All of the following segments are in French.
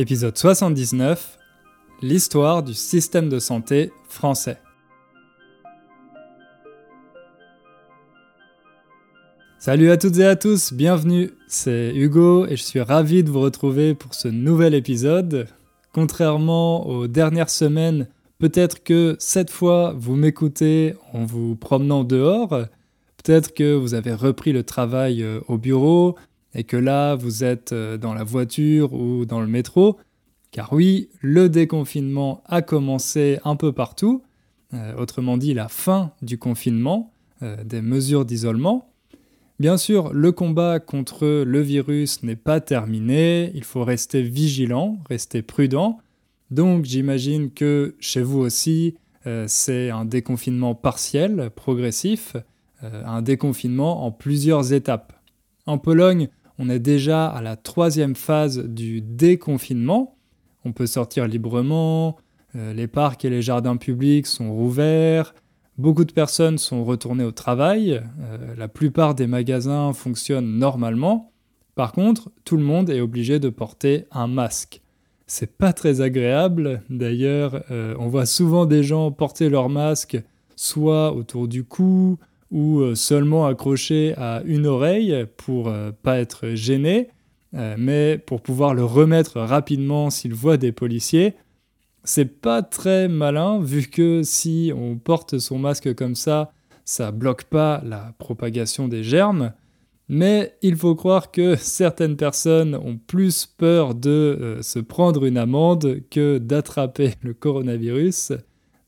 Épisode 79 L'histoire du système de santé français. Salut à toutes et à tous, bienvenue, c'est Hugo et je suis ravi de vous retrouver pour ce nouvel épisode. Contrairement aux dernières semaines, peut-être que cette fois vous m'écoutez en vous promenant dehors, peut-être que vous avez repris le travail euh, au bureau et que là vous êtes euh, dans la voiture ou dans le métro, car oui, le déconfinement a commencé un peu partout, euh, autrement dit la fin du confinement, des mesures d'isolement. Bien sûr, le combat contre le virus n'est pas terminé, il faut rester vigilant, rester prudent. Donc j'imagine que chez vous aussi, euh, c'est un déconfinement partiel, progressif, euh, un déconfinement en plusieurs étapes. En Pologne, on est déjà à la troisième phase du déconfinement. On peut sortir librement, euh, les parcs et les jardins publics sont rouverts, Beaucoup de personnes sont retournées au travail, euh, la plupart des magasins fonctionnent normalement. Par contre, tout le monde est obligé de porter un masque. C'est pas très agréable, d'ailleurs, euh, on voit souvent des gens porter leur masque soit autour du cou ou euh, seulement accroché à une oreille pour pas être gêné, mais pour pouvoir le remettre rapidement s'ils voient des policiers. C'est pas très malin vu que si on porte son masque comme ça, ça bloque pas la propagation des germes. Mais il faut croire que certaines personnes ont plus peur de euh, se prendre une amende que d'attraper le coronavirus.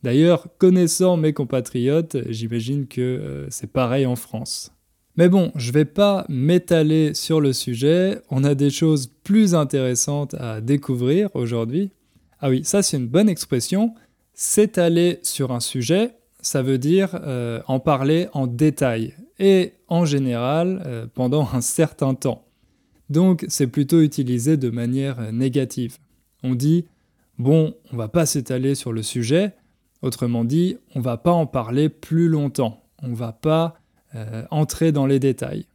D'ailleurs, connaissant mes compatriotes, j'imagine que euh, c'est pareil en France. Mais bon, je vais pas m'étaler sur le sujet, on a des choses plus intéressantes à découvrir aujourd'hui. Ah oui, ça c'est une bonne expression. S'étaler sur un sujet, ça veut dire euh, en parler en détail et en général euh, pendant un certain temps. Donc c'est plutôt utilisé de manière négative. On dit bon, on va pas s'étaler sur le sujet, autrement dit, on va pas en parler plus longtemps, on va pas entrer dans les détails.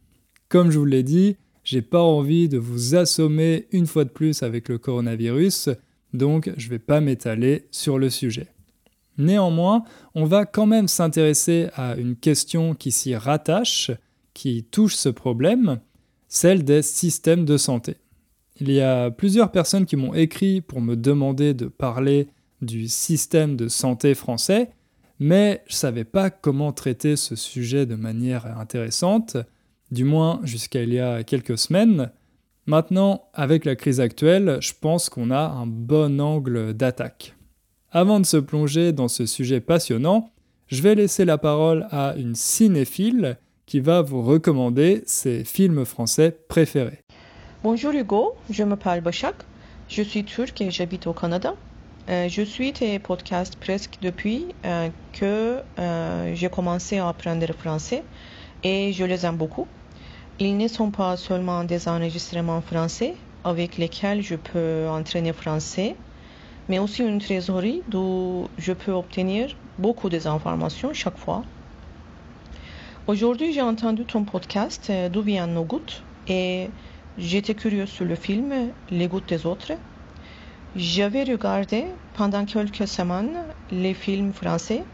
Comme je vous l'ai dit, j'ai pas envie de vous assommer une fois de plus avec le coronavirus, donc je ne vais pas m'étaler sur le sujet. Néanmoins, on va quand même s'intéresser à une question qui s'y rattache, qui touche ce problème, celle des systèmes de santé. Il y a plusieurs personnes qui m'ont écrit pour me demander de parler du système de santé français, mais je ne savais pas comment traiter ce sujet de manière intéressante, du moins jusqu'à il y a quelques semaines. Maintenant, avec la crise actuelle, je pense qu'on a un bon angle d'attaque. Avant de se plonger dans ce sujet passionnant, je vais laisser la parole à une cinéphile qui va vous recommander ses films français préférés. Bonjour Hugo, je m'appelle Başak, je suis turc et j'habite au Canada. Euh, je suis tes podcasts presque depuis euh, que euh, j'ai commencé à apprendre français et je les aime beaucoup. Ils ne sont pas seulement des enregistrements français avec lesquels je peux entraîner français, mais aussi une trésorerie d'où je peux obtenir beaucoup d'informations chaque fois. Aujourd'hui, j'ai entendu ton podcast D'où viennent nos gouttes? Et j'étais curieux sur le film Les gouttes des autres. J'avais regardé pendant quelques semaines les films français.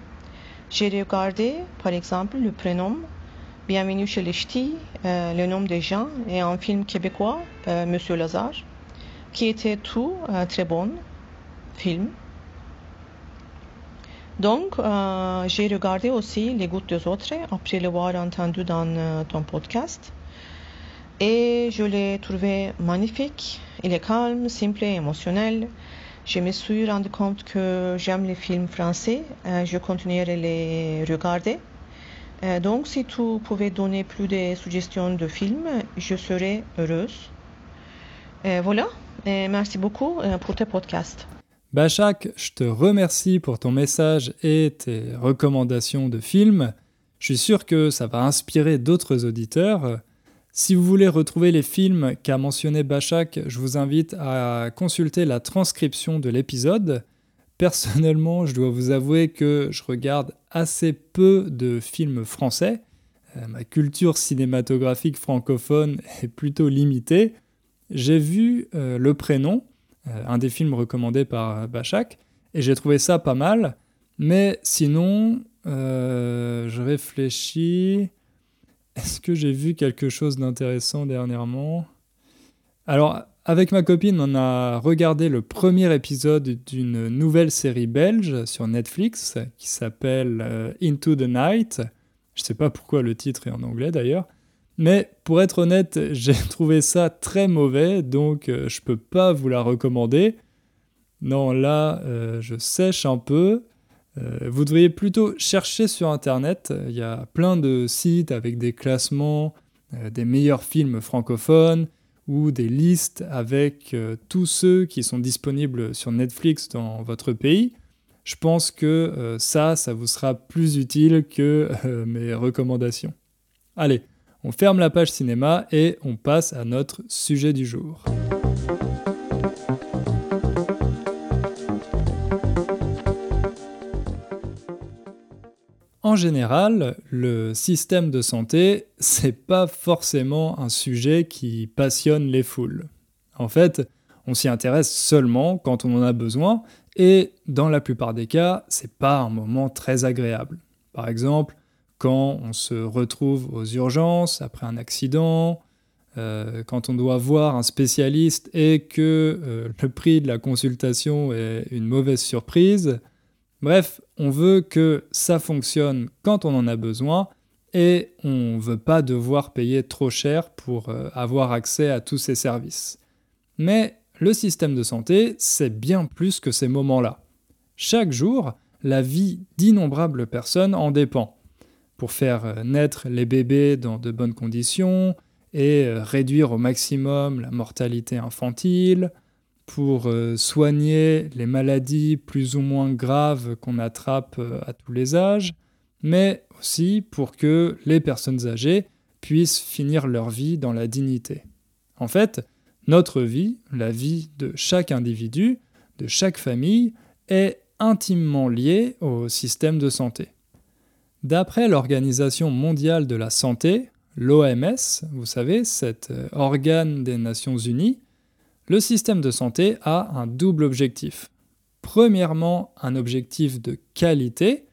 J'ai regardé par exemple Le prénom Bienvenue chez les Ch'tis, euh, Le nom des gens et un film québécois, euh, Monsieur Lazare, qui était tout euh, très bon film. Donc, j'ai regardé aussi Les gouttes des autres après l'avoir entendu dans ton podcast. Et je l'ai trouvé magnifique. Il est calme, simple et émotionnel. Je me suis rendu compte que j'aime les films français. je continuerai à les regarder. Euh, donc, si tu pouvais donner plus de suggestions de films, je serais heureuse. Euh, voilà, merci beaucoup euh, pour tes podcasts. Bachak, je te remercie pour ton message et tes recommandations de films. Je suis sûr que ça va inspirer d'autres auditeurs. Si vous voulez retrouver les films qu'a mentionné Bachak, je vous invite à consulter la transcription de l'épisode. Personnellement, je dois vous avouer que je regarde assez peu de films français. Euh, ma culture cinématographique francophone est plutôt limitée. J'ai vu euh, Le Prénom un des films recommandés par Bachak, et j'ai trouvé ça pas mal. Mais sinon, je réfléchis. Est-ce que j'ai vu quelque chose d'intéressant dernièrement? Alors, avec ma copine, on a regardé le premier épisode d'une nouvelle série belge sur Netflix qui s'appelle euh, Into the Night. Je ne sais pas pourquoi le titre est en anglais d'ailleurs. Mais pour être honnête, j'ai trouvé ça très mauvais, donc euh, je ne peux pas vous la recommander. Non, là, euh, je sèche un peu. Vous devriez plutôt chercher sur Internet. Il y a plein de sites avec des classements des meilleurs films francophones ou des listes avec euh, tous ceux qui sont disponibles sur Netflix dans votre pays, je pense que euh, ça, ça vous sera plus utile que euh, mes recommandations. Allez, on ferme la page cinéma et on passe à notre sujet du jour. En général, le système de santé, c'est pas forcément un sujet qui passionne les foules. En fait, on s'y intéresse seulement quand on en a besoin, et dans la plupart des cas, c'est pas un moment très agréable. Par exemple, quand on se retrouve aux urgences après un accident, euh, quand on doit voir un spécialiste et que euh, le prix de la consultation est une mauvaise surprise, Bref, on veut que ça fonctionne quand on en a besoin et on ne veut pas devoir payer trop cher pour euh, avoir accès à tous ces services. Mais le système de santé, c'est bien plus que ces moments-là. Chaque jour, la vie d'innombrables personnes en dépend. Pour faire euh, naître les bébés dans de bonnes conditions et euh, réduire au maximum la mortalité infantile, pour euh, soigner les maladies plus ou moins graves qu'on attrape euh, à tous les âges, mais aussi pour que les personnes âgées puissent finir leur vie dans la dignité. En fait, notre vie, la vie de chaque individu, de chaque famille, est intimement liée au système de santé. D'après l'Organisation mondiale de la santé, l'OMS, vous savez, cet euh, organe des Nations Unies, le système de santé a un double objectif. Premièrement, un objectif de qualité,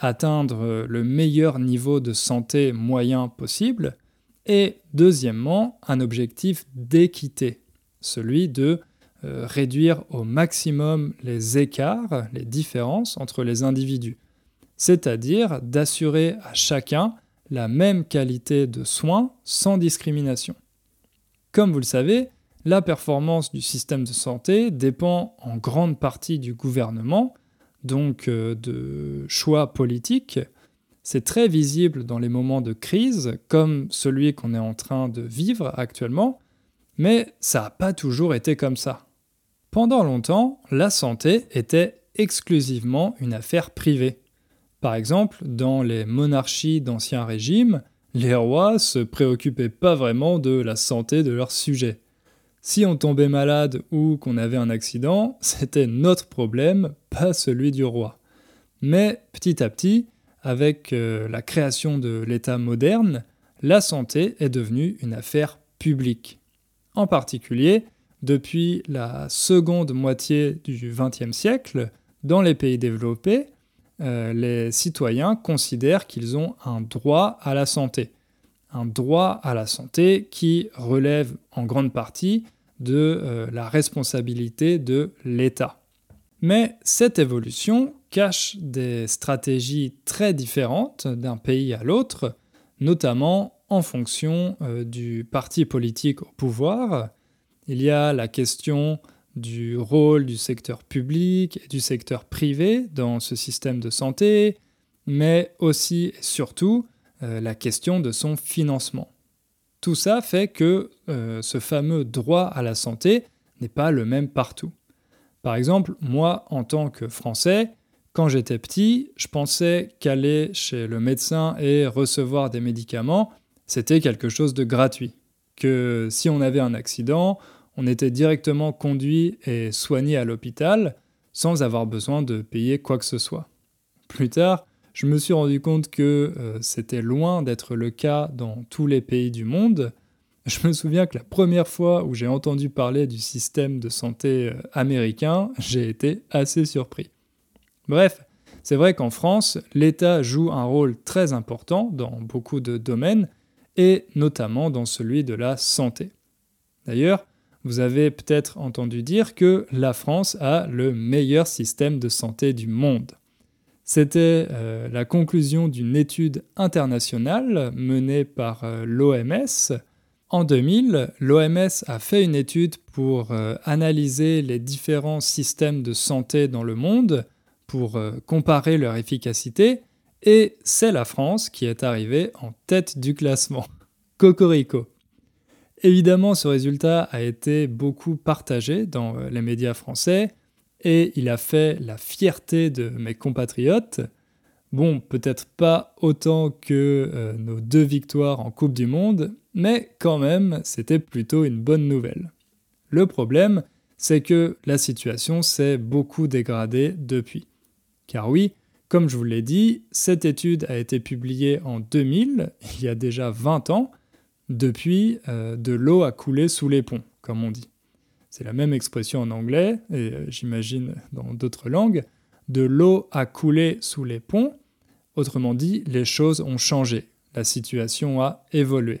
atteindre le meilleur niveau de santé moyen possible, et deuxièmement, un objectif d'équité, celui de euh, réduire au maximum les écarts, les différences entre les individus, c'est-à-dire d'assurer à chacun la même qualité de soins sans discrimination. Comme vous le savez, la performance du système de santé dépend en grande partie du gouvernement, donc euh, de choix politiques. C'est très visible dans les moments de crise, comme celui qu'on est en train de vivre actuellement, mais ça n'a pas toujours été comme ça. Pendant longtemps, la santé était exclusivement une affaire privée. Par exemple, dans les monarchies d'ancien régime, les rois se préoccupaient pas vraiment de la santé de leurs sujets. Si on tombait malade ou qu'on avait un accident, c'était notre problème, pas celui du roi. Mais petit à petit, avec euh, la création de l'État moderne, la santé est devenue une affaire publique. En particulier, depuis la seconde moitié du XXe siècle, dans les pays développés, euh, les citoyens considèrent qu'ils ont un droit à la santé. Un droit à la santé qui relève en grande partie de euh, la responsabilité de l'État. Mais cette évolution cache des stratégies très différentes d'un pays à l'autre, notamment en fonction euh, du parti politique au pouvoir. Il y a la question du rôle du secteur public et du secteur privé dans ce système de santé, mais aussi et surtout euh, la question de son financement. Tout ça fait que euh, ce fameux droit à la santé n'est pas le même partout. Par exemple, moi, en tant que Français, quand j'étais petit, je pensais qu'aller chez le médecin et recevoir des médicaments, c'était quelque chose de gratuit. Que si on avait un accident, on était directement conduit et soigné à l'hôpital sans avoir besoin de payer quoi que ce soit. Plus tard, je me suis rendu compte que euh, c'était loin d'être le cas dans tous les pays du monde. Je me souviens que la première fois où j'ai entendu parler du système de santé euh, américain, j'ai été assez surpris. Bref, c'est vrai qu'en France, l'État joue un rôle très important dans beaucoup de domaines, et notamment dans celui de la santé. D'ailleurs, vous avez peut-être entendu dire que la France a le meilleur système de santé du monde. C'était euh, la conclusion d'une étude internationale menée par euh, l'OMS. En 2000, l'OMS a fait une étude pour euh, analyser les différents systèmes de santé dans le monde, pour comparer leur efficacité, et c'est la France qui est arrivée en tête du classement. Cocorico. Évidemment, ce résultat a été beaucoup partagé dans les médias français, et il a fait la fierté de mes compatriotes. Bon, peut-être pas autant que euh, nos deux victoires en Coupe du Monde, mais quand même, c'était plutôt une bonne nouvelle. Le problème, c'est que la situation s'est beaucoup dégradée depuis. Car oui, comme je vous l'ai dit, cette étude a été publiée en 2000, il y a déjà 20 ans. Depuis, euh, de l'eau a coulé sous les ponts, comme on dit c'est la même expression en anglais, et euh, j'imagine dans d'autres langues, de l'eau a coulé sous les ponts, autrement dit, les choses ont changé, la situation a évolué.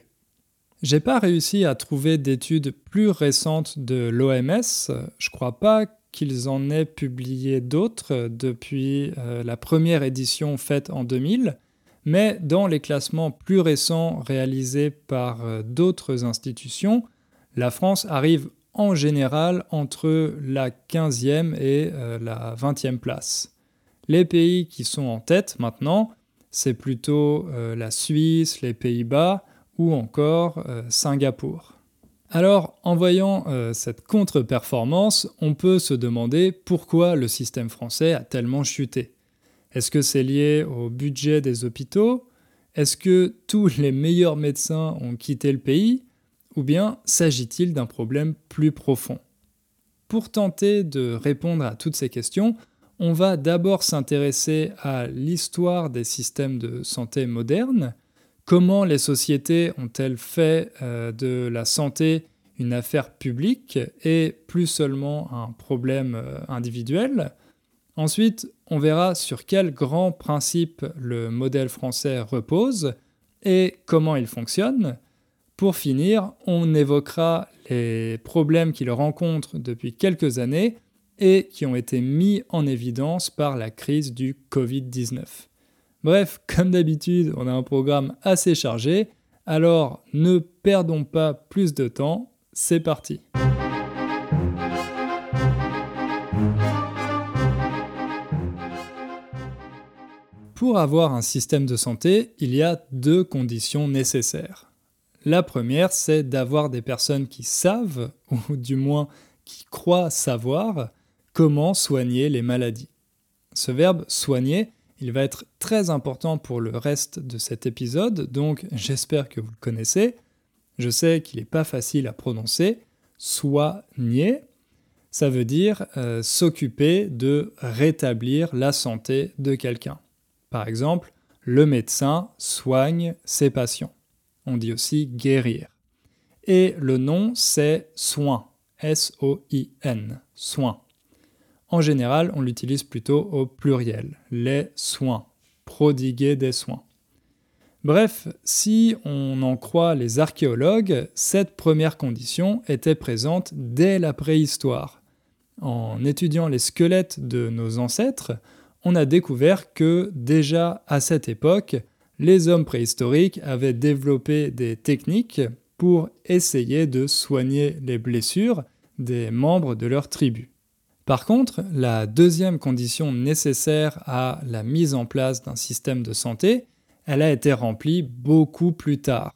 J'ai pas réussi à trouver d'études plus récentes de l'OMS, je crois pas qu'ils en aient publié d'autres depuis euh, la première édition faite en 2000, mais dans les classements plus récents réalisés par euh, d'autres institutions, la France arrive en général entre la 15e et euh, la 20e place. Les pays qui sont en tête maintenant, c'est plutôt euh, la Suisse, les Pays-Bas ou encore euh, Singapour. Alors, en voyant cette contre-performance, on peut se demander pourquoi le système français a tellement chuté. Est-ce que c'est lié au budget des hôpitaux? Est-ce que tous les meilleurs médecins ont quitté le pays? Ou bien s'agit-il d'un problème plus profond? Pour tenter de répondre à toutes ces questions, on va d'abord s'intéresser à l'histoire des systèmes de santé modernes, comment les sociétés ont-elles fait euh, de la santé une affaire publique et plus seulement un problème euh, individuel? Ensuite, on verra sur quels grands principes le modèle français repose et comment il fonctionne. Pour finir, on évoquera les problèmes qu'il rencontre depuis quelques années et qui ont été mis en évidence par la crise du Covid-19. Bref, comme d'habitude, on a un programme assez chargé, alors ne perdons pas plus de temps, c'est parti. Pour avoir un système de santé, il y a deux conditions nécessaires. La première, c'est d'avoir des personnes qui savent, ou du moins qui croient savoir, comment soigner les maladies. Ce verbe soigner, il va être très important pour le reste de cet épisode, donc j'espère que vous le connaissez. Je sais qu'il n'est pas facile à prononcer. Soigner, ça veut dire euh, s'occuper de rétablir la santé de quelqu'un. Par exemple, le médecin soigne ses patients on dit aussi guérir. Et le nom, c'est soin, S-O-I-N, soin. En général, on l'utilise plutôt au pluriel, les soins, prodiguer des soins. Bref, si on en croit les archéologues, cette première condition était présente dès la préhistoire. En étudiant les squelettes de nos ancêtres, on a découvert que déjà à cette époque, les hommes préhistoriques avaient développé des techniques pour essayer de soigner les blessures des membres de leur tribu. Par contre, la deuxième condition nécessaire à la mise en place d'un système de santé, elle a été remplie beaucoup plus tard.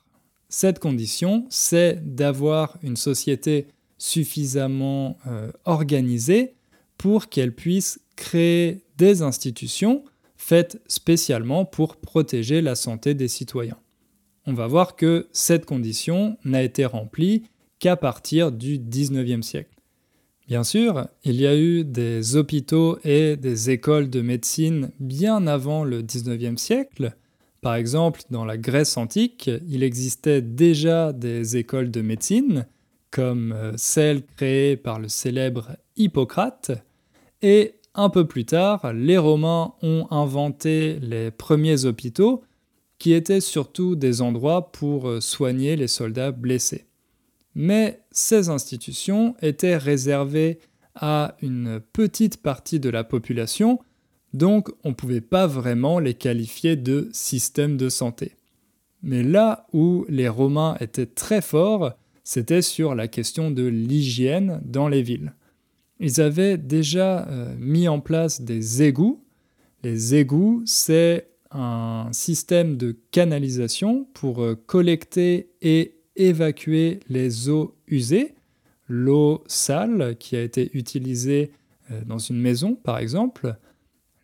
Cette condition, c'est d'avoir une société suffisamment euh, organisée pour qu'elle puisse créer des institutions faite spécialement pour protéger la santé des citoyens. On va voir que cette condition n'a été remplie qu'à partir du 19e siècle. Bien sûr, il y a eu des hôpitaux et des écoles de médecine bien avant le 19e siècle. Par exemple, dans la Grèce antique, il existait déjà des écoles de médecine, comme euh, celle créée par le célèbre Hippocrate, et un peu plus tard, les Romains ont inventé les premiers hôpitaux, qui étaient surtout des endroits pour euh, soigner les soldats blessés. Mais ces institutions étaient réservées à une petite partie de la population, donc on ne pouvait pas vraiment les qualifier de système de santé. Mais là où les Romains étaient très forts, c'était sur la question de l'hygiène dans les villes. Ils avaient déjà euh, mis en place des égouts. Les égouts, c'est un système de canalisation pour euh, collecter et évacuer les eaux usées, l'eau sale qui a été utilisée euh, dans une maison par exemple,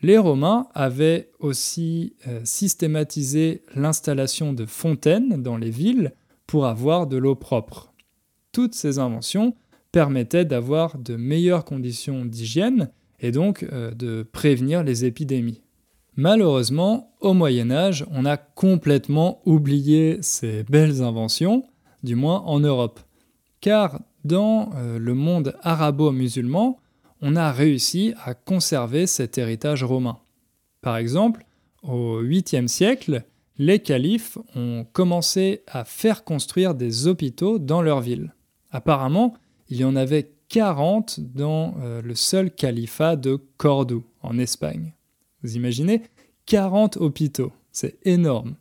les Romains avaient aussi systématisé l'installation de fontaines dans les villes pour avoir de l'eau propre. Toutes ces inventions permettaient d'avoir de meilleures conditions d'hygiène et donc euh, de prévenir les épidémies. Malheureusement, au Moyen Âge, on a complètement oublié ces belles inventions, du moins en Europe. Car dans euh, le monde arabo-musulman, on a réussi à conserver cet héritage romain. Par exemple, au 8e siècle, les califes ont commencé à faire construire des hôpitaux dans leur ville. Apparemment, il y en avait 40 dans euh, le seul califat de Cordoue, en Espagne. Vous imaginez 40 hôpitaux, c'est énorme.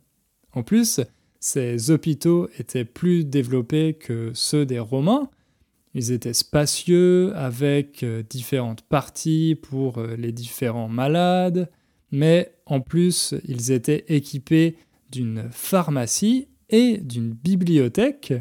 En plus, ces hôpitaux étaient plus développés que ceux des Romains, ils étaient spacieux, avec euh, différentes parties pour euh, les différents malades, mais en plus, ils étaient équipés d'une pharmacie et d'une bibliothèque.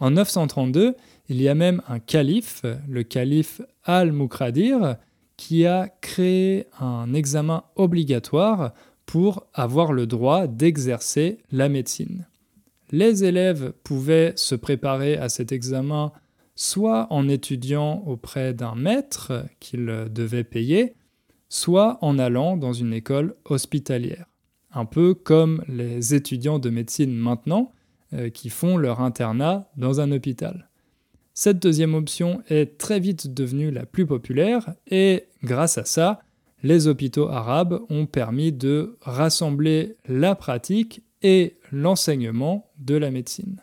En 932, il y a même un calife, le calife Al-Mukradir, qui a créé un examen obligatoire pour avoir le droit d'exercer la médecine. Les élèves pouvaient se préparer à cet examen soit en étudiant auprès d'un maître qu'il devait payer, soit en allant dans une école hospitalière. Un peu comme les étudiants de médecine maintenant euh, qui font leur internat dans un hôpital. Cette deuxième option est très vite devenue la plus populaire et grâce à ça, les hôpitaux arabes ont permis de rassembler la pratique et l'enseignement de la médecine.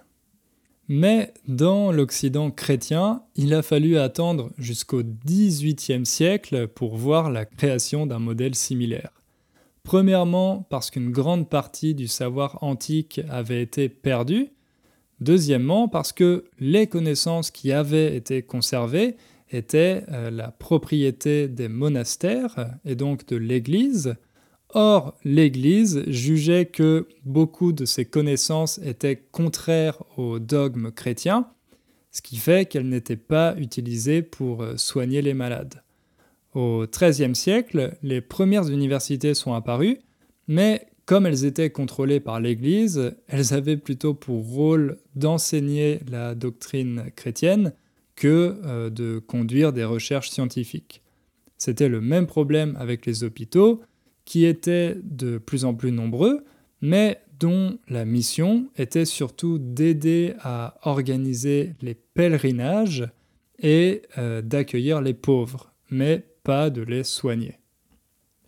Mais dans l'Occident chrétien, il a fallu attendre jusqu'au XVIIIe siècle pour voir la création d'un modèle similaire. Premièrement, parce qu'une grande partie du savoir antique avait été perdue. Deuxièmement, parce que les connaissances qui avaient été conservées étaient euh, la propriété des monastères et donc de l'Église, Or, l'Église jugeait que beaucoup de ces connaissances étaient contraires aux dogmes chrétiens, ce qui fait qu'elles n'étaient pas utilisées pour euh, soigner les malades. Au XIIIe siècle, les premières universités sont apparues, mais comme elles étaient contrôlées par l'Église, elles avaient plutôt pour rôle d'enseigner la doctrine chrétienne que euh, de conduire des recherches scientifiques. C'était le même problème avec les hôpitaux, qui étaient de plus en plus nombreux, mais dont la mission était surtout d'aider à organiser les pèlerinages et euh, d'accueillir les pauvres, mais pas de les soigner.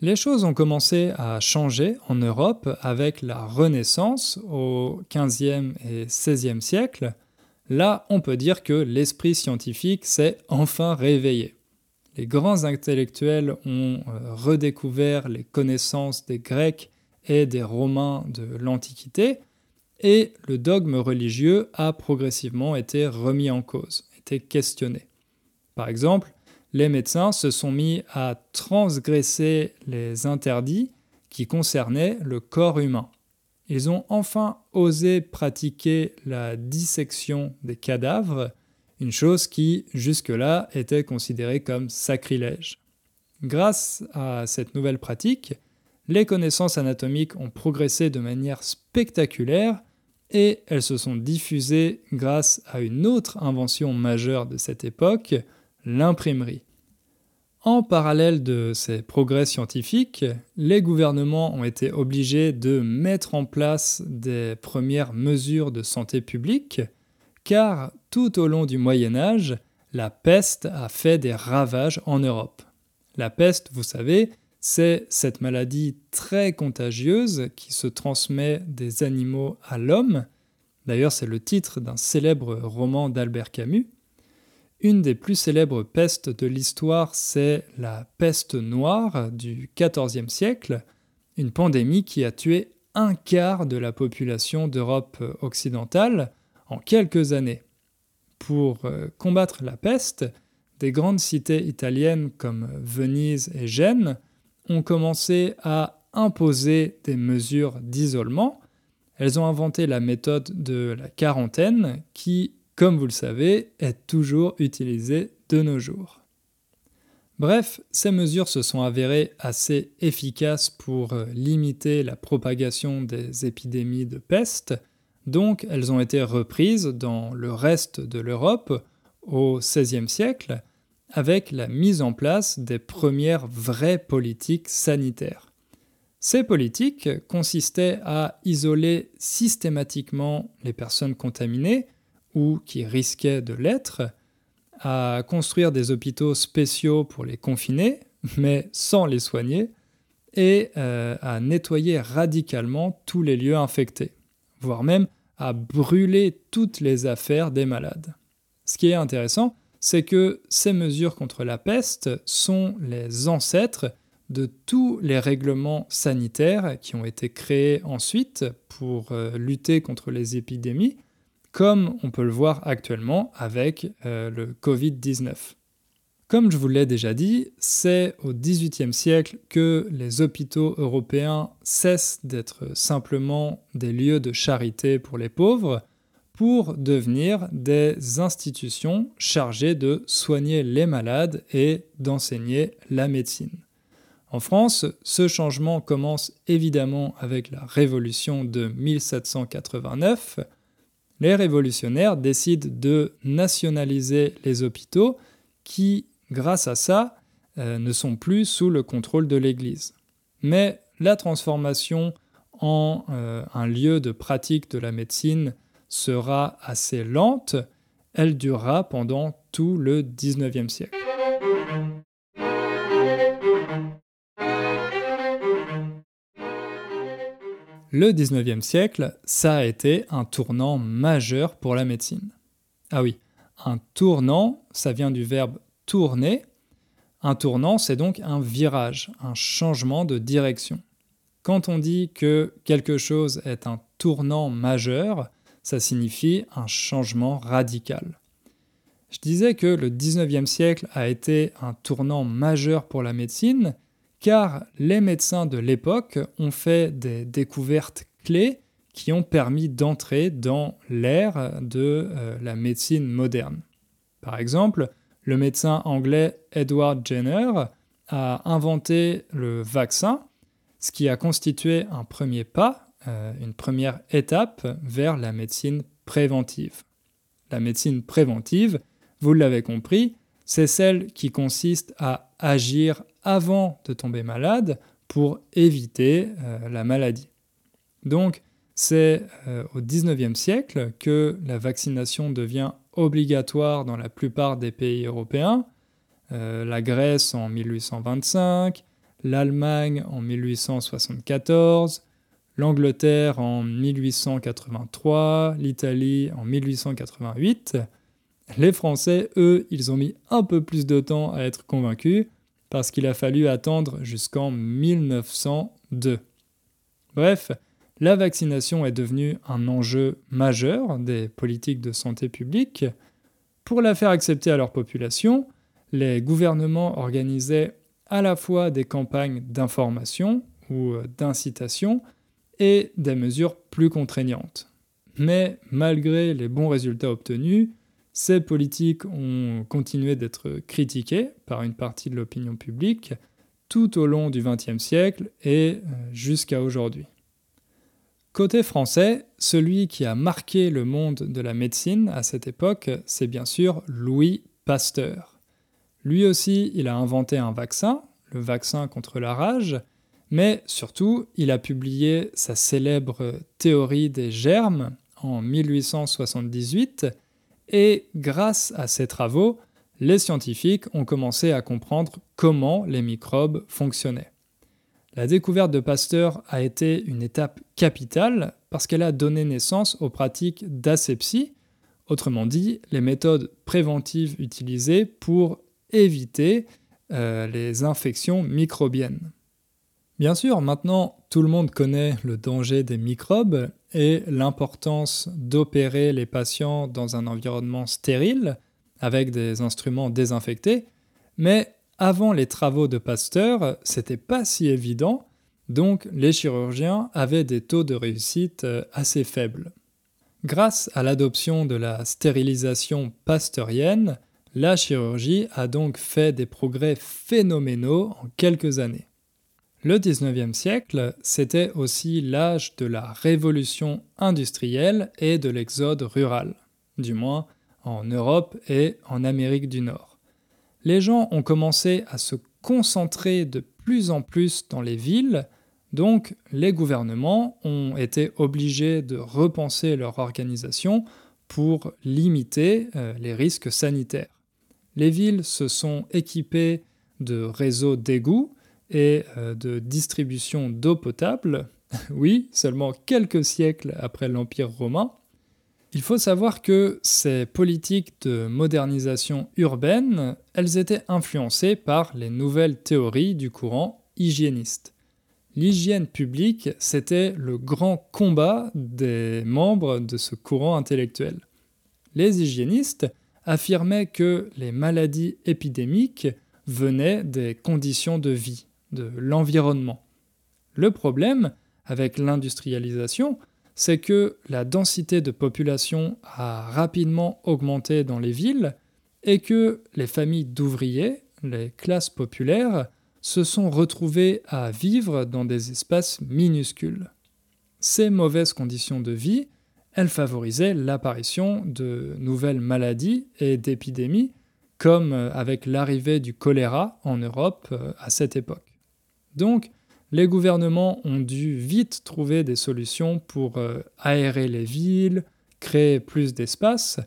Les choses ont commencé à changer en Europe avec la Renaissance au XVe et XVIe siècle. Là, on peut dire que l'esprit scientifique s'est enfin réveillé les grands intellectuels ont euh, redécouvert les connaissances des Grecs et des Romains de l'Antiquité, et le dogme religieux a progressivement été remis en cause, été questionné. Par exemple, les médecins se sont mis à transgresser les interdits qui concernaient le corps humain. Ils ont enfin osé pratiquer la dissection des cadavres une chose qui, jusque-là, était considérée comme sacrilège. Grâce à cette nouvelle pratique, les connaissances anatomiques ont progressé de manière spectaculaire et elles se sont diffusées grâce à une autre invention majeure de cette époque, l'imprimerie. En parallèle de ces progrès scientifiques, les gouvernements ont été obligés de mettre en place des premières mesures de santé publique, car tout au long du Moyen Âge, la peste a fait des ravages en Europe. La peste, vous savez, c'est cette maladie très contagieuse qui se transmet des animaux à l'homme. D'ailleurs, c'est le titre d'un célèbre roman d'Albert Camus. Une des plus célèbres pestes de l'histoire, c'est la peste noire du XIVe siècle, une pandémie qui a tué un quart de la population d'Europe occidentale en quelques années. Pour euh, combattre la peste, des grandes cités italiennes comme Venise et Gênes ont commencé à imposer des mesures d'isolement. Elles ont inventé la méthode de la quarantaine qui comme vous le savez, est toujours utilisé de nos jours. Bref, ces mesures se sont avérées assez efficaces pour euh, limiter la propagation des épidémies de peste, donc elles ont été reprises dans le reste de l'Europe au XVIe siècle avec la mise en place des premières vraies politiques sanitaires. Ces politiques consistaient à isoler systématiquement les personnes contaminées ou qui risquaient de l'être, à construire des hôpitaux spéciaux pour les confiner, mais sans les soigner, et euh, à nettoyer radicalement tous les lieux infectés, voire même à brûler toutes les affaires des malades. Ce qui est intéressant, c'est que ces mesures contre la peste sont les ancêtres de tous les règlements sanitaires qui ont été créés ensuite pour euh, lutter contre les épidémies, comme on peut le voir actuellement avec euh, le Covid-19. Comme je vous l'ai déjà dit, c'est au XVIIIe siècle que les hôpitaux européens cessent d'être simplement des lieux de charité pour les pauvres pour devenir des institutions chargées de soigner les malades et d'enseigner la médecine. En France, ce changement commence évidemment avec la Révolution de 1789, les révolutionnaires décident de nationaliser les hôpitaux qui, grâce à ça, euh, ne sont plus sous le contrôle de l'Église. Mais la transformation en euh, un lieu de pratique de la médecine sera assez lente, elle durera pendant tout le XIXe siècle. Le 19e siècle, ça a été un tournant majeur pour la médecine. Ah oui, un tournant, ça vient du verbe tourner. Un tournant, c'est donc un virage, un changement de direction. Quand on dit que quelque chose est un tournant majeur, ça signifie un changement radical. Je disais que le 19e siècle a été un tournant majeur pour la médecine, car les médecins de l'époque ont fait des découvertes clés qui ont permis d'entrer dans l'ère de euh, la médecine moderne. Par exemple, le médecin anglais Edward Jenner a inventé le vaccin, ce qui a constitué un premier pas, euh, une première étape vers la médecine préventive. La médecine préventive, vous l'avez compris, c'est celle qui consiste à agir avant de tomber malade pour éviter euh, la maladie. Donc, c'est euh, au XIXe siècle que la vaccination devient obligatoire dans la plupart des pays européens. Euh, la Grèce en 1825, l'Allemagne en 1874, l'Angleterre en 1883, l'Italie en 1888. Les Français, eux, ils ont mis un peu plus de temps à être convaincus parce qu'il a fallu attendre jusqu'en 1902. Bref, la vaccination est devenue un enjeu majeur des politiques de santé publique. Pour la faire accepter à leur population, les gouvernements organisaient à la fois des campagnes d'information ou d'incitation et des mesures plus contraignantes. Mais malgré les bons résultats obtenus, ces politiques ont continué d'être critiquées par une partie de l'opinion publique tout au long du XXe siècle et euh, jusqu'à aujourd'hui. Côté français, celui qui a marqué le monde de la médecine à cette époque, c'est bien sûr Louis Pasteur. Lui aussi, il a inventé un vaccin, le vaccin contre la rage, mais surtout, il a publié sa célèbre théorie des germes en 1878, et grâce à ses travaux, les scientifiques ont commencé à comprendre comment les microbes fonctionnaient. La découverte de Pasteur a été une étape capitale parce qu'elle a donné naissance aux pratiques d'asepsie, autrement dit les méthodes préventives utilisées pour éviter euh, les infections microbiennes. Bien sûr, maintenant tout le monde connaît le danger des microbes et l'importance d'opérer les patients dans un environnement stérile avec des instruments désinfectés, mais avant les travaux de Pasteur, c'était pas si évident, donc les chirurgiens avaient des taux de réussite euh, assez faibles. Grâce à l'adoption de la stérilisation pasteurienne, la chirurgie a donc fait des progrès phénoménaux en quelques années. Le 19e siècle, c'était aussi l'âge de la révolution industrielle et de l'exode rural, du moins en Europe et en Amérique du Nord les gens ont commencé à se concentrer de plus en plus dans les villes, donc les gouvernements ont été obligés de repenser leur organisation pour limiter euh, les risques sanitaires. Les villes se sont équipées de réseaux d'égouts et euh, de distribution d'eau potable, oui, seulement quelques siècles après l'Empire romain, il faut savoir que ces politiques de modernisation urbaine, elles étaient influencées par les nouvelles théories du courant hygiéniste. L'hygiène publique, c'était le grand combat des membres de ce courant intellectuel. Les hygiénistes affirmaient que les maladies épidémiques venaient des conditions de vie, l'environnement. Le problème avec l'industrialisation, c'est que la densité de population a rapidement augmenté dans les villes et que les familles d'ouvriers, les classes populaires, se sont retrouvées à vivre dans des espaces minuscules. Ces mauvaises conditions de vie, elles favorisaient l'apparition de nouvelles maladies et d'épidémies, comme avec l'arrivée du choléra en Europe euh, à cette époque. Donc, les gouvernements ont dû vite trouver des solutions pour euh, aérer les villes, créer plus d'espace,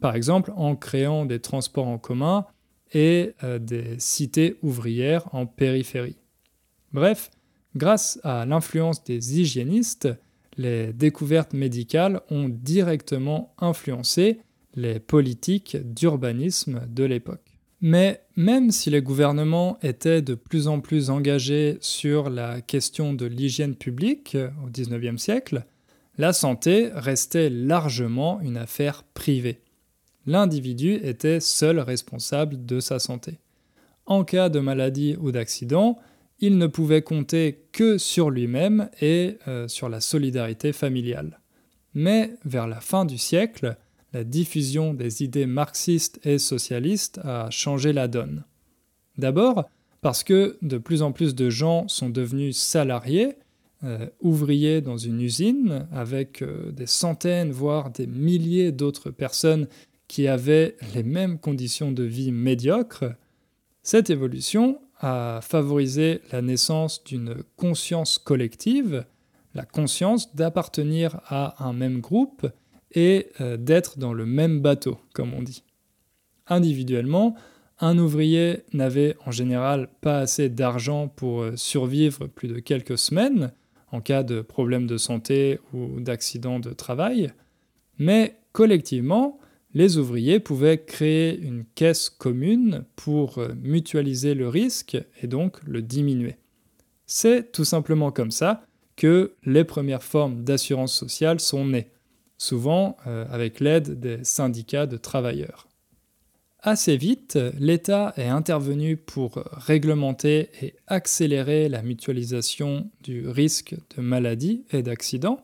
par exemple en créant des transports en commun et euh, des cités ouvrières en périphérie. Bref, grâce à l'influence des hygiénistes, les découvertes médicales ont directement influencé les politiques d'urbanisme de l'époque. Mais même si les gouvernements étaient de plus en plus engagés sur la question de l'hygiène publique euh, au XIXe siècle, la santé restait largement une affaire privée. L'individu était seul responsable de sa santé. En cas de maladie ou d'accident, il ne pouvait compter que sur lui-même et euh, sur la solidarité familiale. Mais vers la fin du siècle, la diffusion des idées marxistes et socialistes a changé la donne. D'abord parce que de plus en plus de gens sont devenus salariés, euh, ouvriers dans une usine, avec euh, des centaines, voire des milliers d'autres personnes qui avaient les mêmes conditions de vie médiocres. Cette évolution a favorisé la naissance d'une conscience collective, la conscience d'appartenir à un même groupe et euh, d'être dans le même bateau, comme on dit. Individuellement, un ouvrier n'avait en général pas assez d'argent pour euh, survivre plus de quelques semaines en cas de problème de santé ou d'accident de travail, mais collectivement, les ouvriers pouvaient créer une caisse commune pour euh, mutualiser le risque et donc le diminuer. C'est tout simplement comme ça que les premières formes d'assurance sociale sont nées souvent euh, avec l'aide des syndicats de travailleurs. Assez vite, l'État est intervenu pour réglementer et accélérer la mutualisation du risque de maladie et d'accident.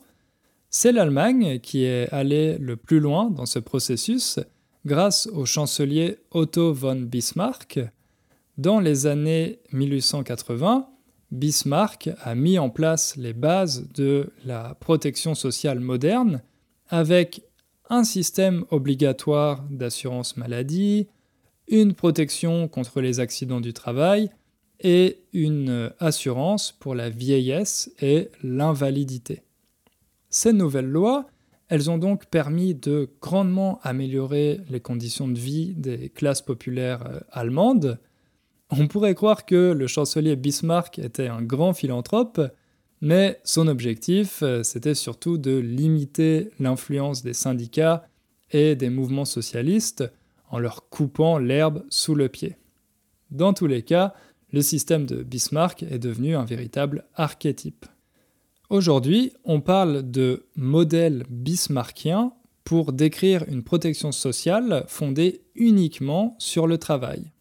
C'est l'Allemagne qui est allée le plus loin dans ce processus grâce au chancelier Otto von Bismarck. Dans les années 1880, Bismarck a mis en place les bases de la protection sociale moderne avec un système obligatoire d'assurance maladie, une protection contre les accidents du travail et une assurance pour la vieillesse et l'invalidité. Ces nouvelles lois, elles ont donc permis de grandement améliorer les conditions de vie des classes populaires euh, allemandes. On pourrait croire que le chancelier Bismarck était un grand philanthrope, mais son objectif, euh, c'était surtout de limiter l'influence des syndicats et des mouvements socialistes en leur coupant l'herbe sous le pied. Dans tous les cas, le système de Bismarck est devenu un véritable archétype. Aujourd'hui, on parle de modèle bismarckien pour décrire une protection sociale fondée uniquement sur le travail.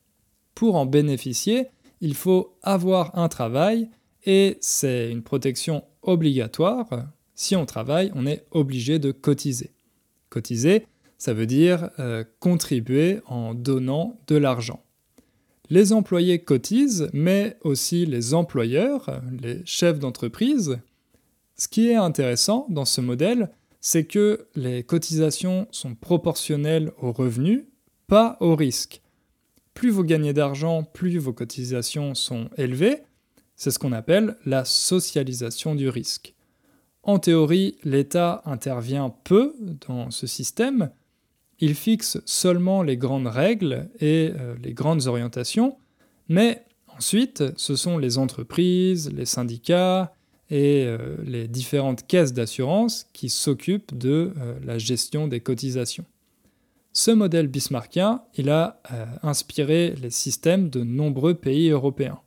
Pour en bénéficier, il faut avoir un travail et c'est une protection obligatoire. Si on travaille, on est obligé de cotiser. Cotiser, ça veut dire euh, contribuer en donnant de l'argent. Les employés cotisent, mais aussi les employeurs, les chefs d'entreprise. Ce qui est intéressant dans ce modèle, c'est que les cotisations sont proportionnelles aux revenus, pas au risque. Plus vous gagnez d'argent, plus vos cotisations sont élevées. C'est ce qu'on appelle la socialisation du risque. En théorie, l'État intervient peu dans ce système, il fixe seulement les grandes règles et euh, les grandes orientations, mais ensuite, ce sont les entreprises, les syndicats et euh, les différentes caisses d'assurance qui s'occupent de euh, la gestion des cotisations. Ce modèle bismarckien, il a inspiré les systèmes de nombreux pays européens.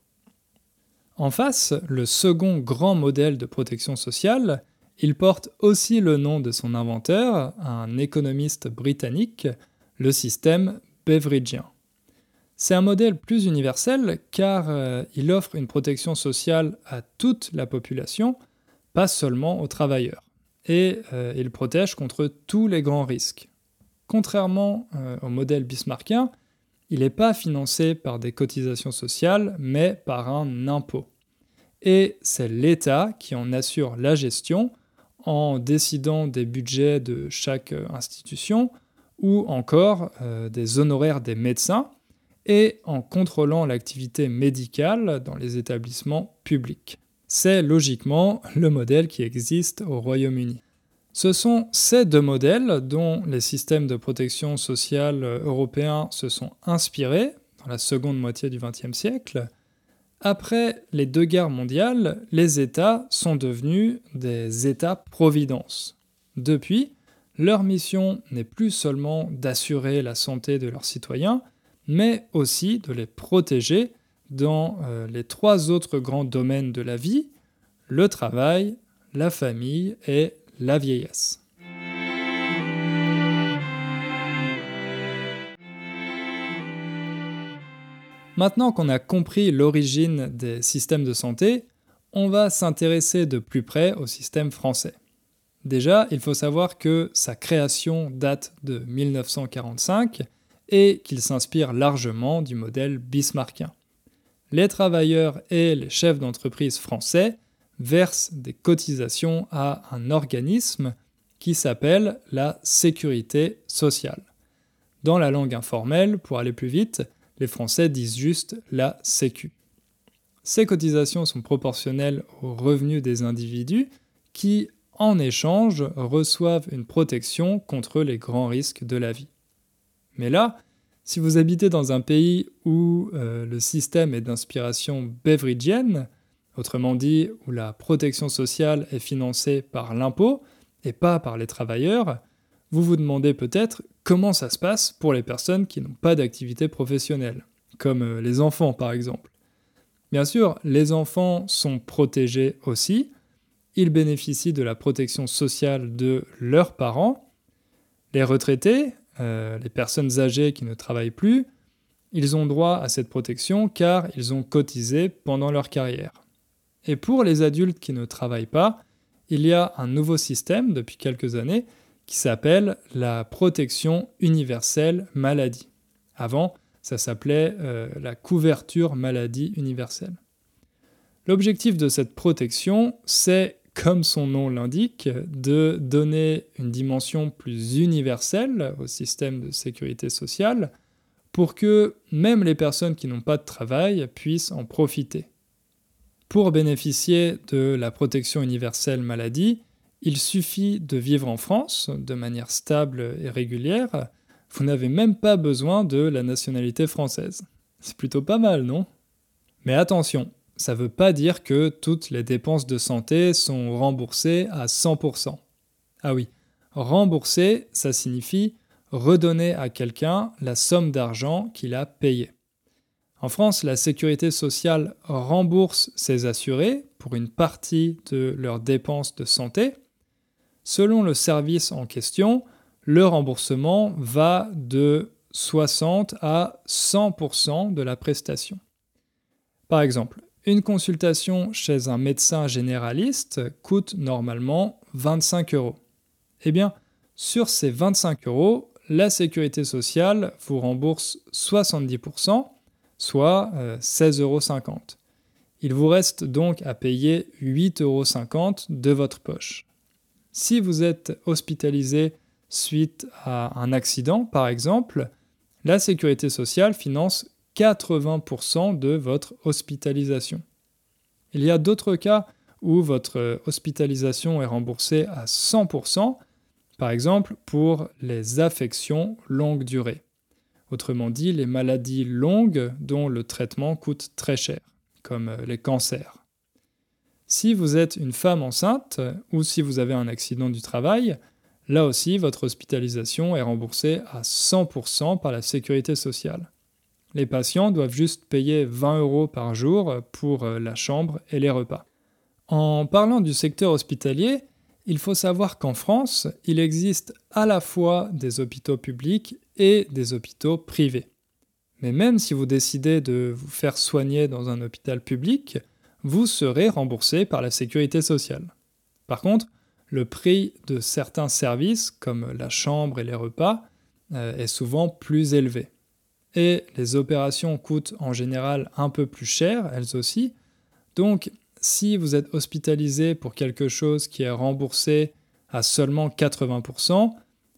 En face, le second grand modèle de protection sociale, il porte aussi le nom de son inventeur, un économiste britannique, le système beveridgien. C'est un modèle plus universel car euh, il offre une protection sociale à toute la population, pas seulement aux travailleurs. Et euh, il protège contre tous les grands risques. Contrairement euh, au modèle bismarckien, il n'est pas financé par des cotisations sociales, mais par un impôt. Et c'est l'État qui en assure la gestion en décidant des budgets de chaque euh, institution ou encore euh, des honoraires des médecins et en contrôlant l'activité médicale dans les établissements publics. C'est logiquement le modèle qui existe au Royaume-Uni. Ce sont ces deux modèles dont les systèmes de protection sociale européens se sont inspirés dans la seconde moitié du XXe siècle, après les deux guerres mondiales, les États sont devenus des États-providence. Depuis, leur mission n'est plus seulement d'assurer la santé de leurs citoyens, mais aussi de les protéger dans euh, les trois autres grands domaines de la vie, le travail, la famille et la vieillesse. Maintenant qu'on a compris l'origine des systèmes de santé, on va s'intéresser de plus près au système français. Déjà, il faut savoir que sa création date de 1945 et qu'il s'inspire largement du modèle bismarckien. Les travailleurs et les chefs d'entreprise français versent des cotisations à un organisme qui s'appelle la sécurité sociale. Dans la langue informelle, pour aller plus vite, les Français disent juste la Sécu. Ces cotisations sont proportionnelles aux revenus des individus qui, en échange, reçoivent une protection contre les grands risques de la vie. Mais là, si vous habitez dans un pays où euh, le système est d'inspiration beveridgienne, autrement dit où la protection sociale est financée par l'impôt et pas par les travailleurs, vous vous demandez peut-être comment ça se passe pour les personnes qui n'ont pas d'activité professionnelle, comme euh, les enfants par exemple. Bien sûr, les enfants sont protégés aussi, ils bénéficient de la protection sociale de leurs parents. Les retraités, euh, les personnes âgées qui ne travaillent plus, ils ont droit à cette protection car ils ont cotisé pendant leur carrière. Et pour les adultes qui ne travaillent pas, il y a un nouveau système depuis quelques années qui s'appelle la protection universelle maladie. Avant, ça s'appelait euh, la couverture maladie universelle. L'objectif de cette protection, c'est, comme son nom l'indique, de donner une dimension plus universelle au système de sécurité sociale pour que même les personnes qui n'ont pas de travail puissent en profiter. Pour bénéficier de la protection universelle maladie, il suffit de vivre en France de manière stable et régulière. Vous n'avez même pas besoin de la nationalité française. C'est plutôt pas mal, non? Mais attention, ça ne veut pas dire que toutes les dépenses de santé sont remboursées à 100%. Ah oui, rembourser, ça signifie redonner à quelqu'un la somme d'argent qu'il a payée. En France, la sécurité sociale rembourse ses assurés pour une partie de leurs dépenses de santé. Selon le service en question, le remboursement va de 60 à 100% de la prestation. Par exemple, une consultation chez un médecin généraliste coûte normalement 25 euros. Eh bien, sur ces 25 euros, la sécurité sociale vous rembourse 70%, soit 16,50 euh, euros. Il vous reste donc à payer 8,50 euros de votre poche. Si vous êtes hospitalisé suite à un accident, par exemple, la sécurité sociale finance 80% de votre hospitalisation. Il y a d'autres cas où votre hospitalisation est remboursée à 100%, par exemple pour les affections longue durée. Autrement dit, les maladies longues dont le traitement coûte très cher, comme les cancers. Si vous êtes une femme enceinte ou si vous avez un accident du travail, là aussi votre hospitalisation est remboursée à 100% par la sécurité sociale. Les patients doivent juste payer 20 euros par jour pour la chambre et les repas. En parlant du secteur hospitalier, il faut savoir qu'en France, il existe à la fois des hôpitaux publics et des hôpitaux privés. Mais même si vous décidez de vous faire soigner dans un hôpital public, vous serez remboursé par la sécurité sociale. Par contre, le prix de certains services, comme la chambre et les repas, euh, est souvent plus élevé. Et les opérations coûtent en général un peu plus cher, elles aussi. Donc si vous êtes hospitalisé pour quelque chose qui est remboursé à seulement 80%,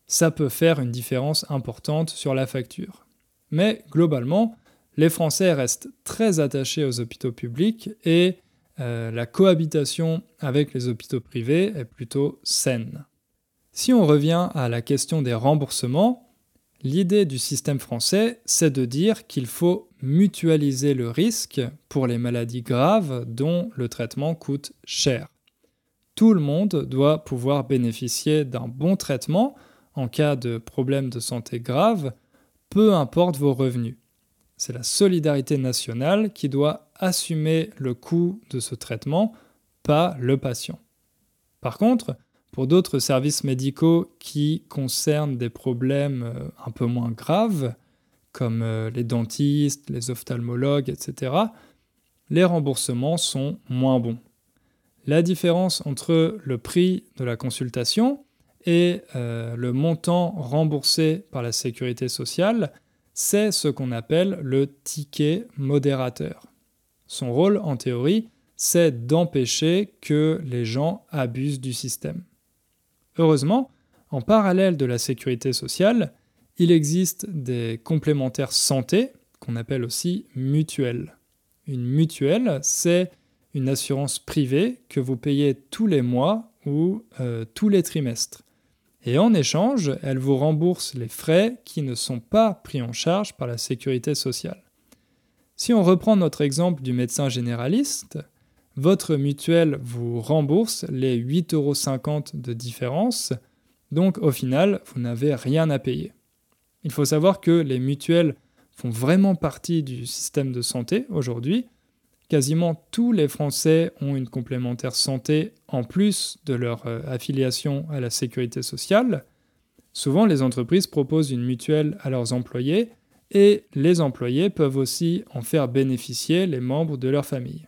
ça peut faire une différence importante sur la facture. Mais globalement, les Français restent très attachés aux hôpitaux publics et euh, la cohabitation avec les hôpitaux privés est plutôt saine. Si on revient à la question des remboursements, L'idée du système français, c'est de dire qu'il faut mutualiser le risque pour les maladies graves dont le traitement coûte cher. Tout le monde doit pouvoir bénéficier d'un bon traitement en cas de problème de santé grave, peu importe vos revenus. C'est la solidarité nationale qui doit assumer le coût de ce traitement, pas le patient. Par contre, pour d'autres services médicaux qui concernent des problèmes euh, un peu moins graves, comme euh, les dentistes, les ophtalmologues, etc., les remboursements sont moins bons. La différence entre le prix de la consultation et euh, le montant remboursé par la sécurité sociale, c'est ce qu'on appelle le ticket modérateur. Son rôle, en théorie, c'est d'empêcher que les gens abusent du système. Heureusement, en parallèle de la sécurité sociale, il existe des complémentaires santé qu'on appelle aussi mutuelles. Une mutuelle, c'est une assurance privée que vous payez tous les mois ou euh, tous les trimestres. Et en échange, elle vous rembourse les frais qui ne sont pas pris en charge par la sécurité sociale. Si on reprend notre exemple du médecin généraliste, votre mutuelle vous rembourse les 8,50 euros de différence, donc au final, vous n'avez rien à payer. Il faut savoir que les mutuelles font vraiment partie du système de santé aujourd'hui. Quasiment tous les Français ont une complémentaire santé en plus de leur euh, affiliation à la sécurité sociale. Souvent, les entreprises proposent une mutuelle à leurs employés et les employés peuvent aussi en faire bénéficier les membres de leur famille.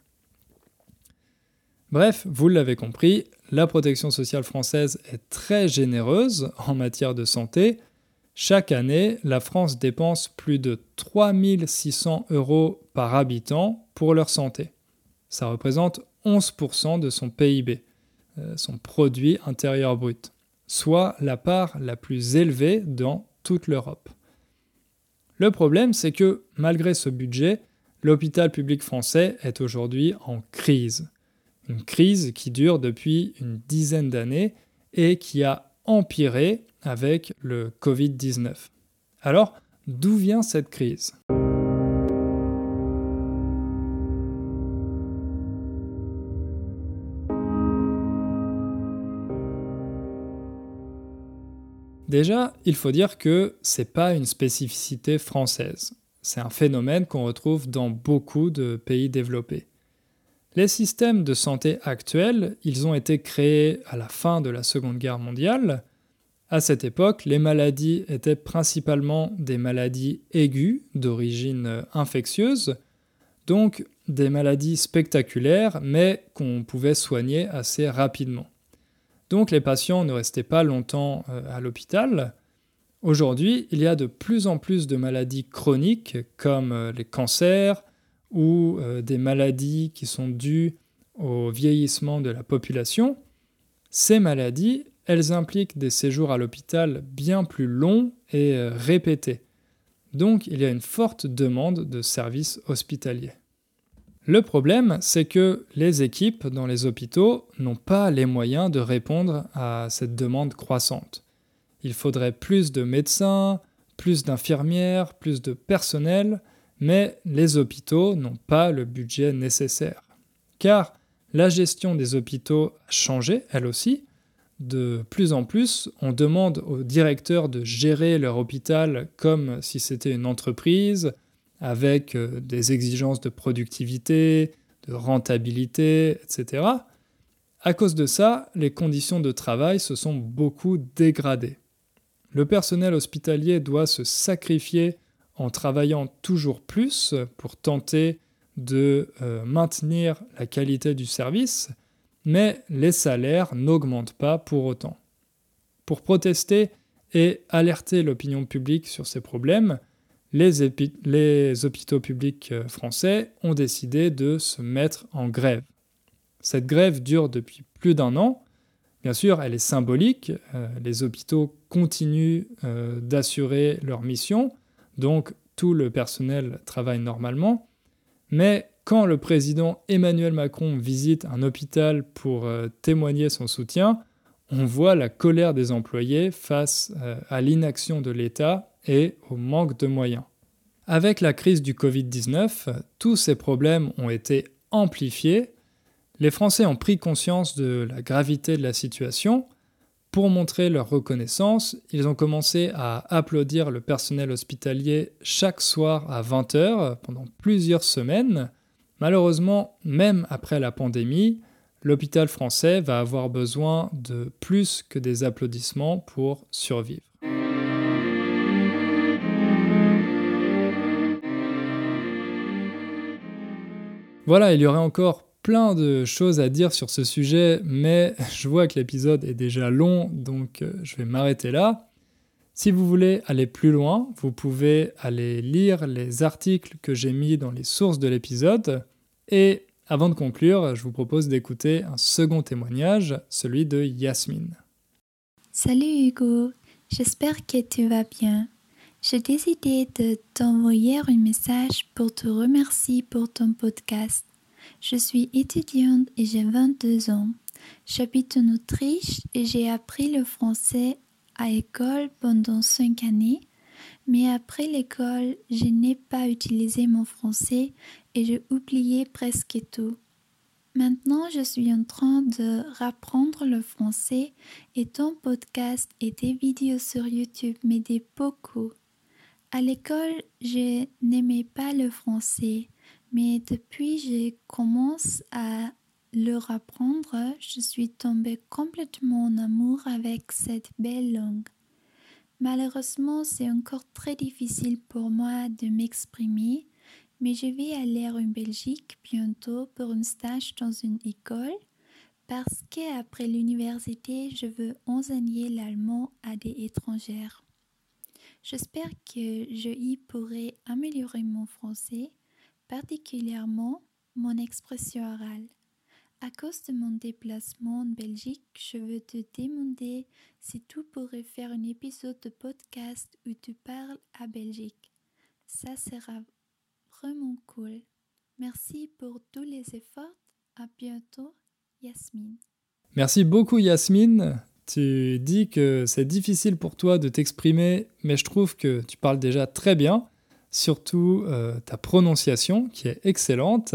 Bref, vous l'avez compris, la protection sociale française est très généreuse en matière de santé. Chaque année, la France dépense plus de 3600 euros par habitant pour leur santé. Ça représente 11% de son PIB, euh, son produit intérieur brut, soit la part la plus élevée dans toute l'Europe. Le problème, c'est que malgré ce budget, l'hôpital public français est aujourd'hui en crise. Une crise qui dure depuis une dizaine d'années et qui a empiré avec le Covid-19. Alors, d'où vient cette crise? Déjà, il faut dire que c'est pas une spécificité française. C'est un phénomène qu'on retrouve dans beaucoup de pays développés. Les systèmes de santé actuels, ils ont été créés à la fin de la Seconde Guerre mondiale. À cette époque, les maladies étaient principalement des maladies aiguës d'origine infectieuse, donc des maladies spectaculaires mais qu'on pouvait soigner assez rapidement. Donc les patients ne restaient pas longtemps euh, à l'hôpital. Aujourd'hui, il y a de plus en plus de maladies chroniques comme euh, les cancers ou euh, des maladies qui sont dues au vieillissement de la population. Ces maladies, elles impliquent des séjours à l'hôpital bien plus longs et répétés. Donc il y a une forte demande de services hospitaliers. Le problème, c'est que les équipes dans les hôpitaux n'ont pas les moyens de répondre à cette demande croissante. Il faudrait plus de médecins, plus d'infirmières, plus de personnel, mais les hôpitaux n'ont pas le budget nécessaire. Car la gestion des hôpitaux a changé, elle aussi. De plus en plus, on demande aux directeurs de gérer leur hôpital comme si c'était une entreprise, avec euh, des exigences de productivité, de rentabilité, etc. À cause de ça, les conditions de travail se sont beaucoup dégradées. Le personnel hospitalier doit se sacrifier en travaillant toujours plus pour tenter de euh, maintenir la qualité du service, mais les salaires n'augmentent pas pour autant. Pour protester et alerter l'opinion publique sur ces problèmes, les, hôpitaux publics euh, français ont décidé de se mettre en grève. Cette grève dure depuis plus d'un an. Bien sûr, elle est symbolique. Euh, les hôpitaux continuent d'assurer leur mission, donc tout le personnel travaille normalement. Mais quand le président Emmanuel Macron visite un hôpital pour témoigner son soutien, on voit la colère des employés face à l'inaction de l'État et au manque de moyens. Avec la crise du Covid-19, tous ces problèmes ont été amplifiés. Les Français ont pris conscience de la gravité de la situation. Pour montrer leur reconnaissance, ils ont commencé à applaudir le personnel hospitalier chaque soir à 20h pendant plusieurs semaines. Malheureusement, même après la pandémie, l'hôpital français va avoir besoin de plus que des applaudissements pour survivre. Voilà, il y aurait encore plein de choses à dire sur ce sujet, mais je vois que l'épisode est déjà long, donc euh, je vais m'arrêter là. Si vous voulez aller plus loin, vous pouvez aller lire les articles que j'ai mis dans les sources de l'épisode. Et avant de conclure, je vous propose d'écouter un second témoignage, celui de Yasmine. Salut Hugo, j'espère que tu vas bien. J'ai décidé de t'envoyer un message pour te remercier pour ton podcast. Je suis étudiante et j'ai 22 ans. J'habite en Autriche et j'ai appris le français à l'école pendant 5 années. Mais après l'école, je n'ai pas utilisé mon français et j'ai oublié presque tout. Maintenant, je suis en train de reprendre le français et ton podcast et tes vidéos sur YouTube m'aident beaucoup. À l'école, je n'aimais pas le français, mais depuis que je commence à le apprendre, je suis tombée complètement en amour avec cette belle langue. Malheureusement, c'est encore très difficile pour moi de m'exprimer, mais je vais aller en Belgique bientôt pour un stage dans une école parce qu'après l'université, je veux enseigner l'allemand à des étrangères. J'espère que je y pourrai améliorer mon français, particulièrement mon expression orale. À cause de mon déplacement en Belgique, je veux te demander si tu pourrais faire un épisode de podcast où tu parles à Belgique. Ça sera vraiment cool. Merci pour tous les efforts. À bientôt, Yasmine. Merci beaucoup Yasmine. Tu dis que c'est difficile pour toi de t'exprimer, mais je trouve que tu parles déjà très bien, surtout euh, ta prononciation qui est excellente.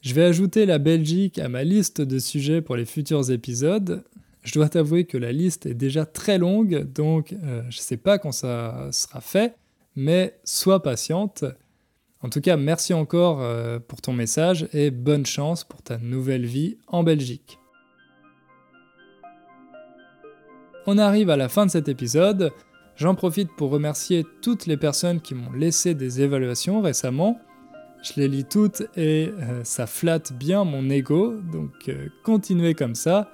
Je vais ajouter la Belgique à ma liste de sujets pour les futurs épisodes. Je dois t'avouer que la liste est déjà très longue, donc euh, je ne sais pas quand ça sera fait, mais sois patiente. En tout cas, merci encore euh, pour ton message et bonne chance pour ta nouvelle vie en Belgique. On arrive à la fin de cet épisode. J'en profite pour remercier toutes les personnes qui m'ont laissé des évaluations récemment. Je les lis toutes et euh, ça flatte bien mon ego, donc euh, continuez comme ça.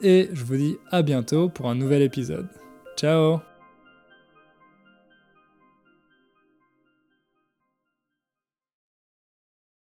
Et je vous dis à bientôt pour un nouvel épisode. Ciao